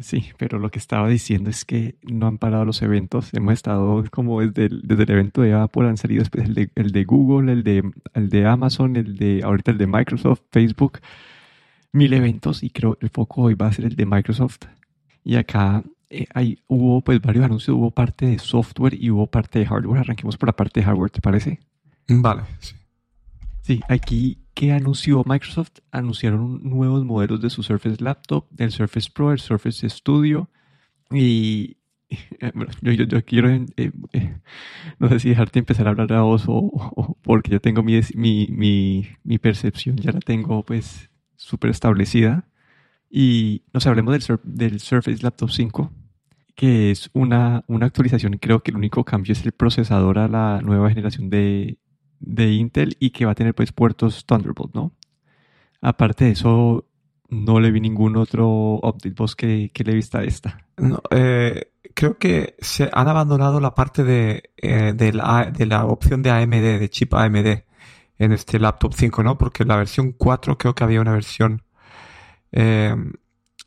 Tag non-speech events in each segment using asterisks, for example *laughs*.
Sí, pero lo que estaba diciendo es que no han parado los eventos. Hemos estado como desde el, desde el evento de Apple, han salido después el de, el de Google, el de, el de Amazon, el de ahorita el de Microsoft, Facebook, mil eventos y creo que el foco hoy va a ser el de Microsoft. Y acá eh, hay, hubo pues varios anuncios, hubo parte de software y hubo parte de hardware. Arranquemos por la parte de hardware, ¿te parece? Vale, sí. Sí, aquí, ¿qué anunció Microsoft? Anunciaron nuevos modelos de su Surface Laptop, del Surface Pro, el Surface Studio. Y *laughs* yo, quiero, eh, eh, no sé si dejarte empezar a hablar a vos o, porque yo tengo mi, mi, mi, percepción, ya la tengo pues súper establecida. Y nos hablemos del, del Surface Laptop 5, que es una, una actualización. Creo que el único cambio es el procesador a la nueva generación de, de Intel y que va a tener pues puertos Thunderbolt, ¿no? Aparte de eso, no le vi ningún otro update vos que, que le vista a esta. Eh, creo que se han abandonado la parte de, eh, de, la, de la opción de AMD, de chip AMD, en este laptop 5, ¿no? Porque la versión 4 creo que había una versión eh,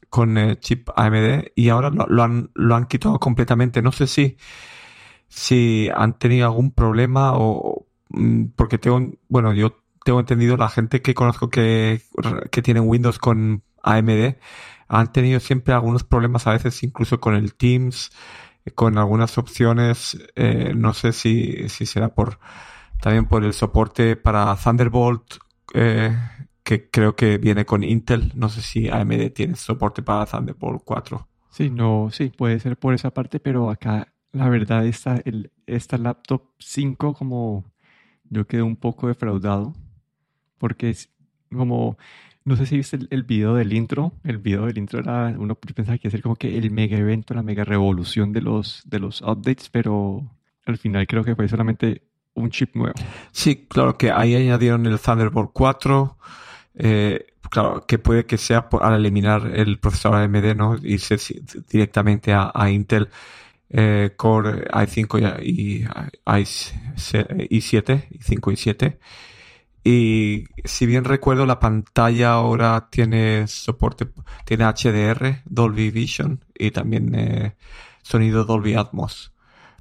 con chip AMD y ahora lo, lo han, lo han quitado completamente. No sé si, si han tenido algún problema o porque tengo, bueno, yo tengo entendido la gente que conozco que, que tienen Windows con AMD han tenido siempre algunos problemas a veces incluso con el Teams, con algunas opciones, eh, no sé si, si será por también por el soporte para Thunderbolt, eh, que creo que viene con Intel, no sé si AMD tiene soporte para Thunderbolt 4. Sí, no, sí, puede ser por esa parte, pero acá la verdad esta, el, esta laptop 5 como yo quedé un poco defraudado porque como, no sé si viste el, el video del intro, el video del intro era, uno pensaba que iba a ser como que el mega evento, la mega revolución de los, de los updates, pero al final creo que fue solamente un chip nuevo. Sí, claro que ahí añadieron el Thunderbolt 4. Eh, claro, que puede que sea por, al eliminar el procesador AMD, ¿no? Y directamente a Intel eh, Core i5 y, y i7, i5 y 7. Y si bien recuerdo, la pantalla ahora tiene soporte, tiene HDR, Dolby Vision y también eh, sonido Dolby Atmos.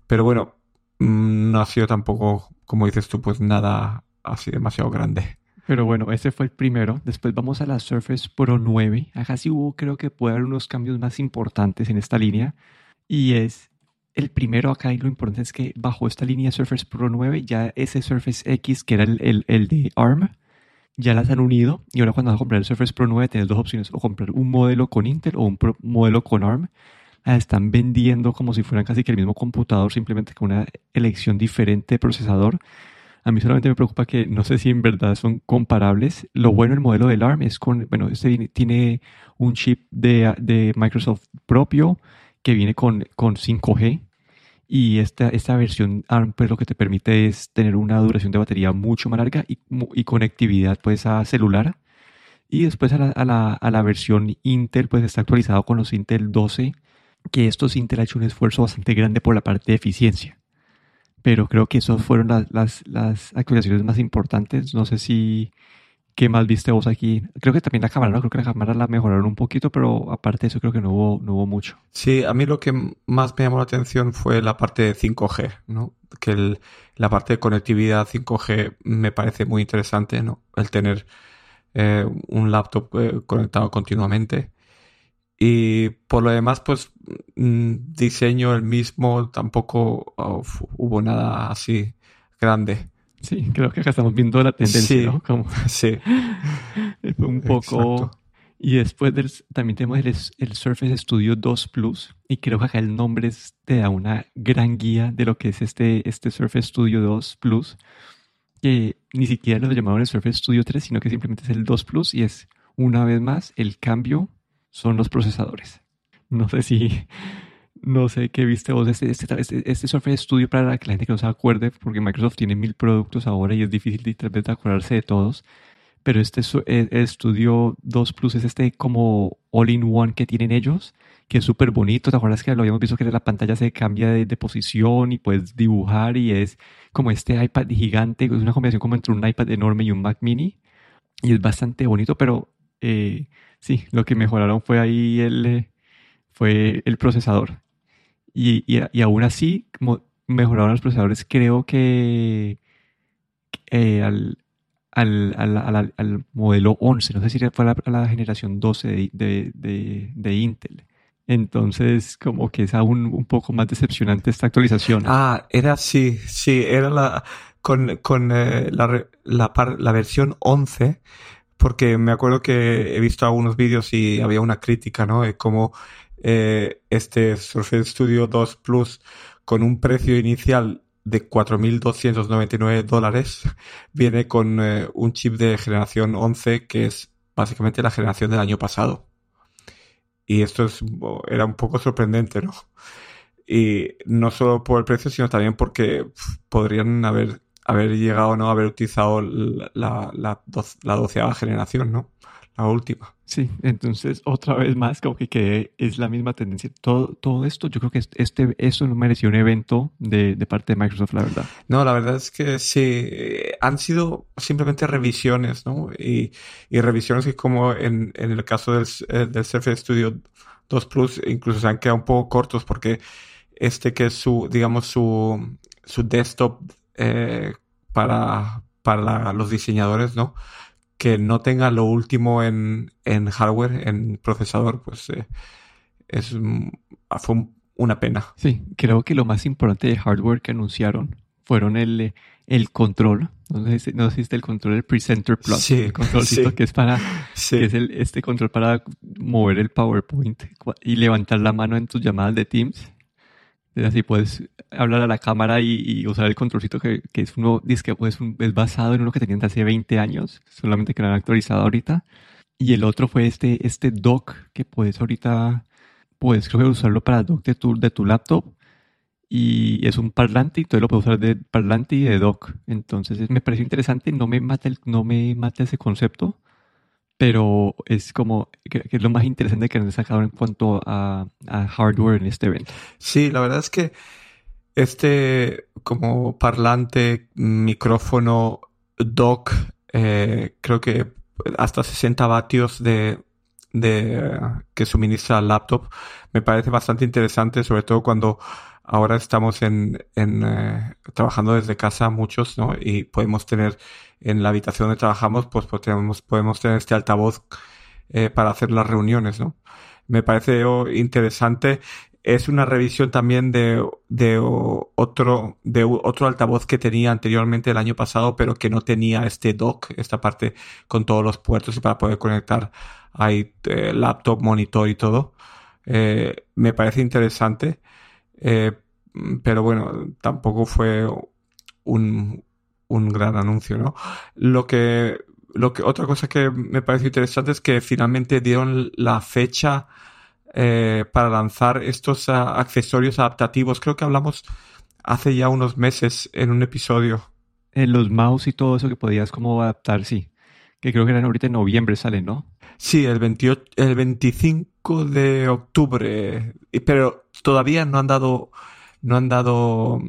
Pero bueno, mmm, no ha sido tampoco, como dices tú, pues nada así demasiado grande. Pero bueno, ese fue el primero. Después vamos a la Surface Pro 9. Acá sí hubo, creo que puede haber unos cambios más importantes en esta línea. Y es el primero acá y lo importante es que bajo esta línea Surface Pro 9 ya ese Surface X que era el, el, de ARM ya las han unido y ahora cuando vas a comprar el Surface Pro 9 tienes dos opciones o comprar un modelo con Intel o un modelo con ARM las están vendiendo como si fueran casi que el mismo computador simplemente con una elección diferente de procesador. A mí solamente me preocupa que no sé si en verdad son comparables. Lo bueno el modelo del ARM es con bueno este tiene un chip de, de Microsoft propio que viene con, con 5G y esta, esta versión ARM pues lo que te permite es tener una duración de batería mucho más larga y, y conectividad pues a celular. Y después a la, a, la, a la, versión Intel pues está actualizado con los Intel 12 que estos Intel ha hecho un esfuerzo bastante grande por la parte de eficiencia. Pero creo que esas fueron las, las, las actualizaciones más importantes. No sé si ¿Qué más viste vos aquí? Creo que también la cámara, ¿no? Creo que la cámara la mejoraron un poquito, pero aparte de eso creo que no hubo, no hubo mucho. Sí, a mí lo que más me llamó la atención fue la parte de 5G, ¿no? Que la parte de conectividad 5G me parece muy interesante, ¿no? El tener eh, un laptop eh, conectado continuamente. Y por lo demás, pues mmm, diseño el mismo, tampoco oh, hubo nada así grande. Sí, creo que acá estamos viendo la tendencia, sí, ¿no? Como sí. *laughs* Un poco... Exacto. Y después del, también tenemos el, el, Surface Studio 2 Plus. Y creo que acá el nombre es, te da una gran guía de lo que es este, este Surface Studio 2 Plus. Que ni siquiera lo llamaron el Surface Studio 3, sino que simplemente es el 2 Plus. Y es, una vez más, el cambio son los procesadores. No sé si... No sé qué viste vos este, este, este, este, Surface Studio para que la gente que no se acuerde, porque Microsoft tiene mil productos ahora y es difícil de, tal vez de acordarse de todos. Pero este el, el Studio 2 Plus es este como all-in-one que tienen ellos, que es súper bonito. ¿Te acuerdas que lo habíamos visto que la pantalla se cambia de, de, posición y puedes dibujar y es como este iPad gigante, es una combinación como entre un iPad enorme y un Mac mini. Y es bastante bonito, pero eh, sí, lo que mejoraron fue ahí el, eh, fue el procesador. Y, y, aún así, mejoraron los procesadores, creo que eh, al, al, al, al, modelo 11, no sé si fue la, la generación 12 de, de, de, Intel. Entonces, como que es aún un poco más decepcionante esta actualización. Ah, era sí, sí, era la con, con eh, la, la, la, versión 11, porque me acuerdo que he visto algunos vídeos y había una crítica, ¿no? De cómo eh, este Surface Studio 2 Plus con un precio inicial de 4.299 dólares viene con eh, un chip de generación 11 que es básicamente la generación del año pasado. Y esto es, era un poco sorprendente, ¿no? Y no solo por el precio, sino también porque podrían haber, haber llegado, ¿no? Haber utilizado la, la, la, la doceava generación, ¿no? La última. Sí, entonces otra vez más como que, es la misma tendencia. Todo, todo esto, yo creo que este, eso no mereció un evento de, de, parte de Microsoft, la verdad. No, la verdad es que sí, han sido simplemente revisiones, ¿no? Y, y revisiones que como en, en el caso del, eh, del Surface Studio 2 Plus incluso se han quedado un poco cortos porque este que es su, digamos, su, su desktop eh, para, para los diseñadores, ¿no? Que no tenga lo último en, en hardware, en procesador, pues eh, es fue una pena. Sí, creo que lo más importante de hardware que anunciaron fueron el, el control. No sé, no el control del Presenter Plus. Sí, el controlcito que es para, que es el, este control para mover el PowerPoint y levantar la mano en tus llamadas de Teams. Así puedes hablar a la cámara y, usar el controlcito que, que es uno, que pues, es basado en uno que tenían hace 20 años, solamente que lo han actualizado ahorita. Y el otro fue este, este dock que puedes ahorita, puedes creo que usarlo para dock de tu, de tu laptop. Y es un parlante y tú lo puedes usar de parlante y de dock. Entonces me pareció interesante, no me mata, el, no me mata ese concepto pero es como que, es lo más interesante que han sacado en cuanto a, hardware en este evento. Sí, la verdad es que este como parlante, micrófono, dock, eh, creo que hasta 60 vatios de, de que suministra el laptop me parece bastante interesante, sobre todo cuando ahora estamos en, en eh, trabajando desde casa muchos, ¿no? Y podemos tener en la habitación donde trabajamos, pues podemos, podemos tener este altavoz eh, para hacer las reuniones, ¿no? Me parece interesante. Es una revisión también de, de otro, de otro altavoz que tenía anteriormente el año pasado, pero que no tenía este dock, esta parte con todos los puertos y para poder conectar ahí eh, laptop, monitor y todo. Me parece interesante. Eh, pero bueno, tampoco fue un, un gran anuncio, ¿no? Lo que, lo que, otra cosa que me parece interesante es que finalmente dieron la fecha eh, para lanzar estos ah, accesorios adaptativos. Creo que hablamos hace ya unos meses en un episodio. En los mouse y todo eso que podías como adaptar, sí. Que creo que eran ahorita en noviembre salen, ¿no? Sí, el, 28, el 25 de octubre. Pero todavía no han dado, no han dado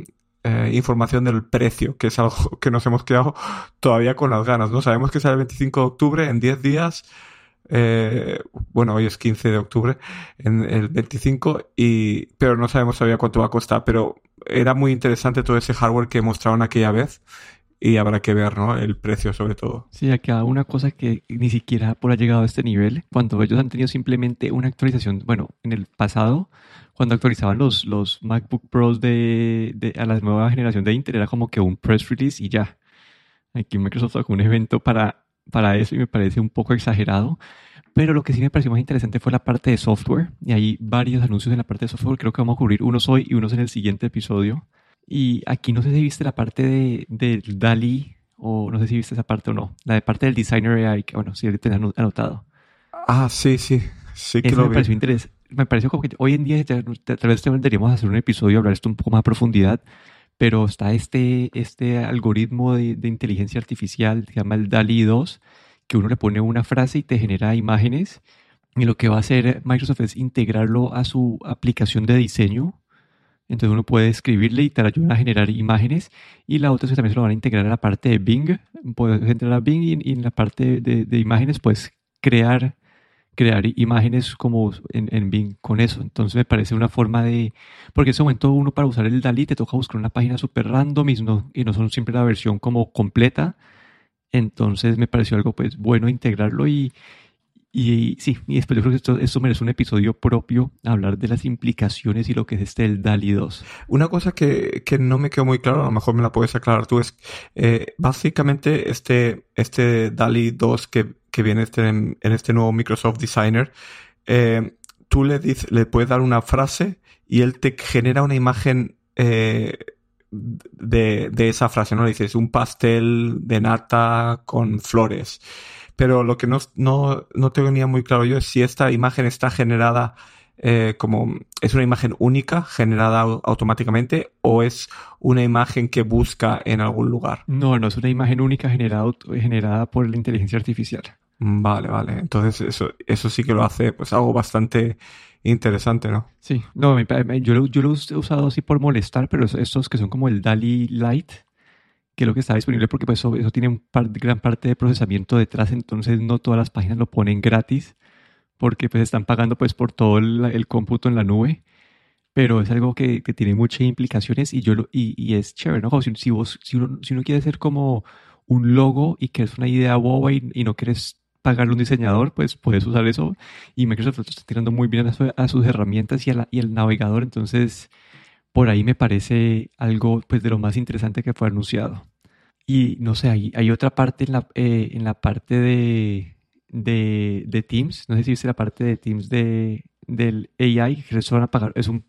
eh, información del precio, que es algo *laughs* que nos hemos quedado todavía con las ganas, ¿no? Sabemos que sale el 25 de octubre, en 10 días, eh, bueno, hoy es 15 de octubre, en el 25, y, pero no sabemos todavía cuánto va a costar, pero era muy interesante todo ese hardware que mostraron aquella vez y habrá que ver, ¿no? El precio sobre todo. Sí, aquí una cosa que ni siquiera por ha llegado a este nivel, cuando ellos han tenido simplemente una actualización, bueno, en el pasado cuando actualizaban los, los MacBook Pros de, de, a la nueva generación de Intel, era como que un press release y ya. Aquí Microsoft sacó un evento para, para eso y me parece un poco exagerado. Pero lo que sí me pareció más interesante fue la parte de software. Y hay varios anuncios en la parte de software. Creo que vamos a cubrir unos hoy y unos en el siguiente episodio. Y aquí no sé si viste la parte de, del DALI o no sé si viste esa parte o no. La de parte del Designer AI, que bueno, sí, te anotado. Ah, sí, sí. Sí que lo me pareció interesante me pareció como que hoy en día tal vez deberíamos hacer un episodio, hablar esto un poco más a profundidad, pero está este, este algoritmo de, inteligencia artificial, se llama el DALI 2, que uno le pone una frase y te genera imágenes. Y lo que va a hacer Microsoft es integrarlo a su aplicación de diseño. Entonces uno puede escribirle y te ayuda a generar imágenes. Y la otra es que también se lo van a integrar a la parte de Bing. Puedes entrar a Bing y, en la parte de, de imágenes, pues crear, crear imágenes como en, en Bing con eso. Entonces me parece una forma de... Porque en ese momento uno para usar el DALI te toca buscar una página súper random y no, y no son siempre la versión como completa. Entonces me pareció algo pues bueno integrarlo y, y sí, y después yo creo que esto, esto, merece un episodio propio, hablar de las implicaciones y lo que es este el DALI 2. Una cosa que, que no me quedó muy claro, a lo mejor me la puedes aclarar tú, es eh, básicamente este, este DALI 2 que, que viene este, en, este nuevo Microsoft Designer, eh, tú le, dices, le puedes dar una frase y él te genera una imagen eh, de, de esa frase, ¿no? Le dices un pastel de nata con flores pero lo que no, no, no tenía muy claro yo es si esta imagen está generada eh, como es una imagen única generada automáticamente o es una imagen que busca en algún lugar. No, no es una imagen única generada, generada por la inteligencia artificial. Vale, vale. Entonces eso, eso sí que lo hace pues algo bastante interesante, ¿no? Sí, no, yo, lo, yo lo he usado así por molestar, pero estos que son como el DALI Lite, que es lo que está disponible porque pues eso, eso tiene un gran parte de procesamiento detrás, entonces no todas las páginas lo ponen gratis porque pues están pagando pues por todo el, cómputo en la nube, pero es algo que, que tiene muchas implicaciones y yo lo, y, y, es chévere, ¿no? Si, vos, si, uno, si uno quiere hacer como un logo y que es una idea boba y no quieres pagarle un diseñador, pues puedes usar eso. Y Microsoft está tirando muy bien a, a sus herramientas y, a la, y el navegador, entonces por ahí me parece algo pues de lo más interesante que fue anunciado. Y no sé, hay, hay otra parte en la, eh, en la parte de, de, de, Teams, no sé si viste la parte de Teams de, del AI, que se van a pagar, es un,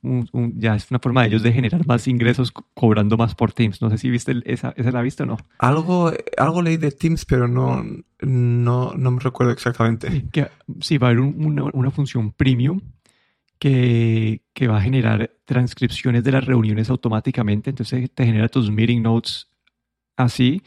ya es una forma de ellos de generar más ingresos cobrando más por Teams. No sé si viste esa, esa la viste o no. Algo, algo leí de Teams, pero no, no, no me recuerdo exactamente. Que, sí va a haber una, una función premium que, que, va a generar transcripciones de las reuniones automáticamente. Entonces te genera tus meeting notes así.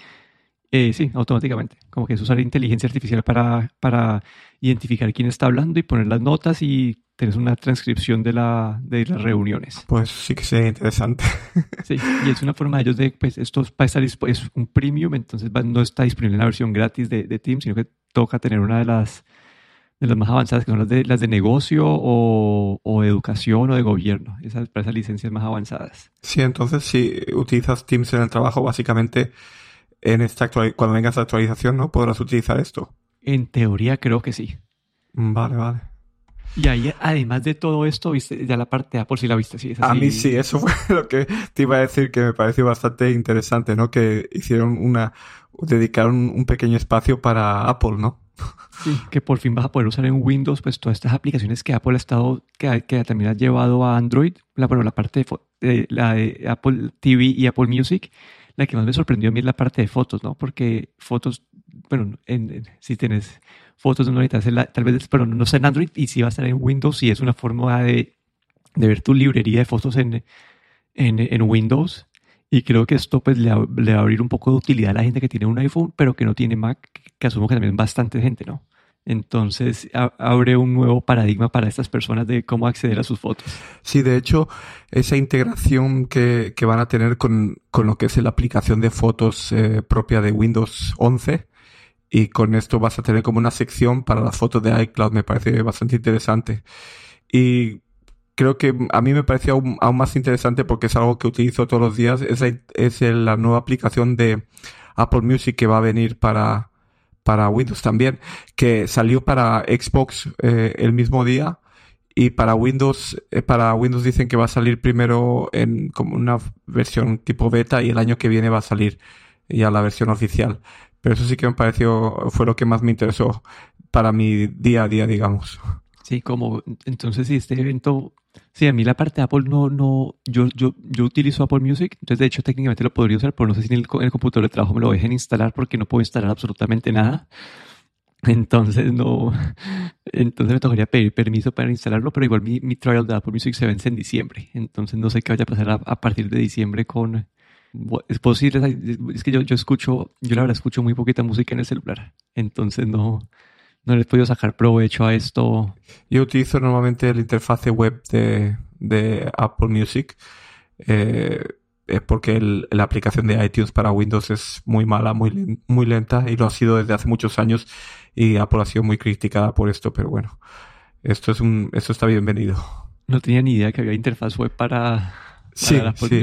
Eh, sí, automáticamente. Como que es usar inteligencia artificial para, para identificar quién está hablando y poner las notas y tienes una transcripción de, la, de las reuniones. Pues sí que sería interesante. *laughs* Sí, y es una forma de ellos de, pues esto va a estar, es un premium, entonces no está disponible en la versión gratis de, de Teams, sino que toca tener una de las de las más avanzadas, que son las de, las de negocio o, o educación o de gobierno, esas, para esas licencias más avanzadas. Sí, entonces si utilizas Teams en el trabajo, básicamente en esta cuando venga esta actualización, ¿no? Podrás utilizar esto. En teoría creo que sí. Vale, vale. Y ahí, además de todo esto, viste ya la parte A por si la viste, sí. A mí sí, eso fue *laughs* lo que te iba a decir que me pareció bastante interesante, ¿no? Que hicieron una, dedicaron un pequeño espacio para Apple, ¿no? Sí, que por fin vas a poder usar en Windows pues todas estas aplicaciones que Apple ha estado, que, que también ha llevado a Android, la, bueno, la parte de, la de Apple TV y Apple Music, la que más me sorprendió a mí es la parte de fotos, ¿no? Porque fotos, bueno, en, si tienes fotos no necesitas tal vez, pero no está en Android y si va a estar en Windows y es una forma de, de ver tu librería de fotos en, en, en Windows y creo que esto pues le, va a abrir un poco de utilidad a la gente que tiene un iPhone, pero que no tiene Mac, que asumo que también es bastante gente, ¿no? Entonces abre un nuevo paradigma para estas personas de cómo acceder a sus fotos. Sí, de hecho, esa integración que, que van a tener con, con, lo que es la aplicación de fotos eh, propia de Windows 11 y con esto vas a tener como una sección para las fotos de iCloud, me parece bastante interesante. Y creo que a mí me pareció aún, más interesante porque es algo que utilizo todos los días. Es, es la nueva aplicación de Apple Music que va a venir para, para Windows también, que salió para Xbox eh, el mismo día y para Windows, eh, para Windows dicen que va a salir primero en como una versión tipo beta y el año que viene va a salir ya la versión oficial. Pero eso sí que me pareció, fue lo que más me interesó para mi día a día, digamos. Sí, como entonces si este evento, sí, a mí la parte de Apple no, no, yo, yo, yo utilizo Apple Music, entonces de hecho técnicamente lo podría usar, pero no sé si en el, computador de trabajo me lo dejen instalar porque no puedo instalar absolutamente nada. Entonces no, entonces me tocaría pedir permiso para instalarlo, pero igual mi, mi trial de Apple Music se vence en diciembre, entonces no sé qué vaya a pasar a, partir de diciembre con, es posible, es que yo, yo escucho, yo la verdad escucho muy poquita música en el celular, entonces no, no le he podido sacar provecho a esto. Yo utilizo normalmente la interfase web de, de Apple Music. Eh, es porque la aplicación de iTunes para Windows es muy mala, muy, muy lenta y lo ha sido desde hace muchos años y Apple ha sido muy criticada por esto, pero bueno, esto es un, esto está bienvenido. No tenía ni idea que había interfaz web para, sí,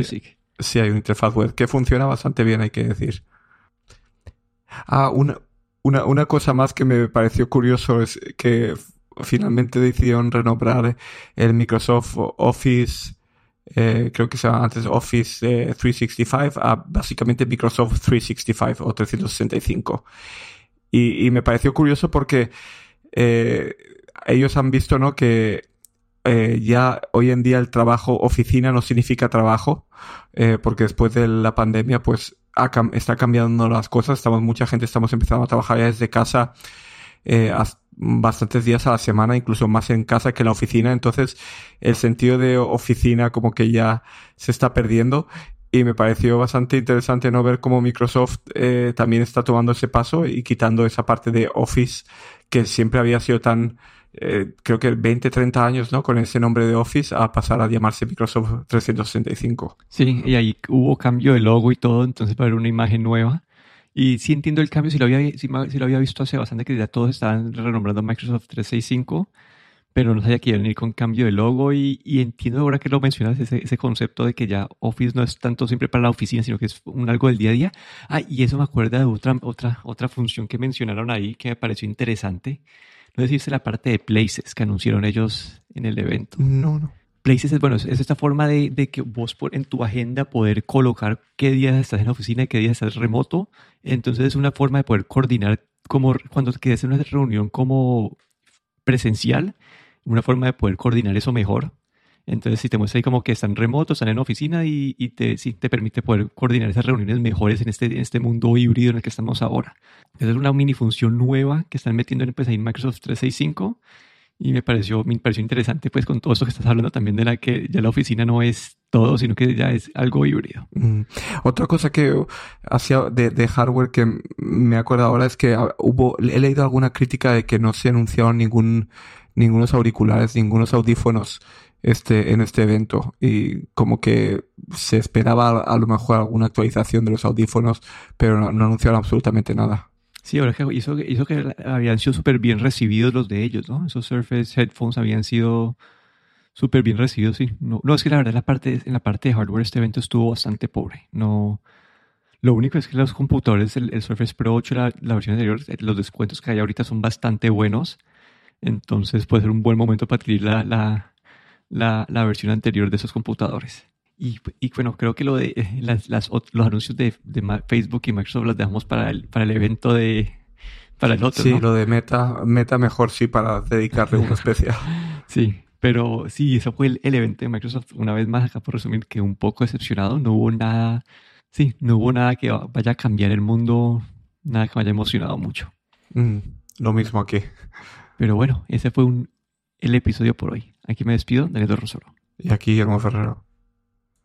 sí, Sí, hay una interfaz web que funciona bastante bien, hay que decir. Ah, una, una, una cosa más que me pareció curioso es que finalmente decidieron renombrar el Microsoft Office, eh, creo que se llama antes Office 365, eh, a básicamente Microsoft 365 o 365. Y, y me pareció curioso porque eh, ellos han visto ¿no? que ya hoy en día el trabajo oficina no significa trabajo, porque después de la pandemia pues está cambiando las cosas, estamos mucha gente estamos empezando a trabajar ya desde casa eh, bastantes días a la semana, incluso más en casa que en la oficina. Entonces, el sentido de oficina como que ya se está perdiendo. Y me pareció bastante interesante no ver cómo Microsoft eh, también está tomando ese paso y quitando esa parte de Office que siempre había sido tan, eh, creo que 20, 30 años, ¿no? Con ese nombre de Office a pasar a llamarse Microsoft 365. Sí, y ahí hubo cambio de logo y todo, entonces para ver una imagen nueva. Y sí entiendo el cambio, si lo había, si, lo había visto hace bastante que ya todos estaban renombrando Microsoft 365, pero no sabía que iban a ir con cambio de logo y, y entiendo ahora que lo mencionas, ese, ese, concepto de que ya Office no es tanto siempre para la oficina, sino que es un algo del día a día. Ah, y eso me acuerda de otra, otra, otra función que mencionaron ahí que me pareció interesante. No decirse la parte de Places que anunciaron ellos en el evento. No, no. Places es, bueno, es esta forma de, de, que vos por, en tu agenda poder colocar qué días estás en la oficina y qué días estás remoto. Entonces es una forma de poder coordinar como cuando quedes en una reunión como presencial, una forma de poder coordinar eso mejor. Entonces, si te muestra ahí como que están remotos, están en oficina y, y te, te permite poder coordinar esas reuniones mejores en este, en este mundo híbrido en el que estamos ahora. Esa es una mini función nueva que están metiendo en, pues, ahí en Microsoft 365 y me pareció, me pareció interesante pues con todo eso que estás hablando también de la que ya la oficina no es todo, sino que ya es algo híbrido. Mm. Otra cosa que hacía de, de, hardware que me acuerdo ahora es que hubo, he leído alguna crítica de que no se anunciaron ningún, ningunos auriculares, ningunos audífonos este, en este evento y como que se esperaba a lo mejor alguna actualización de los audífonos, pero no anunciaron absolutamente nada. Sí, ahora que hizo, hizo que habían sido súper bien recibidos los de ellos, ¿no? Esos Surface Headphones habían sido súper bien recibidos, sí. No, no, es que la verdad la parte, en la parte de hardware este evento estuvo bastante pobre. No, lo único es que los computadores, el, Surface Pro 8, la, la, versión anterior, eh, los descuentos que hay ahorita son bastante buenos. Entonces puede ser un buen momento para adquirir la, la, la, la versión anterior de esos computadores. Y, y, bueno, creo que lo de eh, las, las, los anuncios de, de, Facebook y Microsoft los dejamos para el, para el evento de para el otro. Sí, lo de Meta, Meta mejor sí para dedicarle una *laughs* especial. sí, pero sí, eso fue el, el, evento de Microsoft. Una vez más, acá por resumir, que un poco decepcionado. No hubo nada, sí, no hubo nada que vaya a cambiar el mundo, nada que me haya emocionado mucho. Mm, lo mismo aquí. Pero bueno, ese fue un, el episodio por hoy. Aquí me despido, Daniel Rosoro. Y aquí Guillermo Ferrero.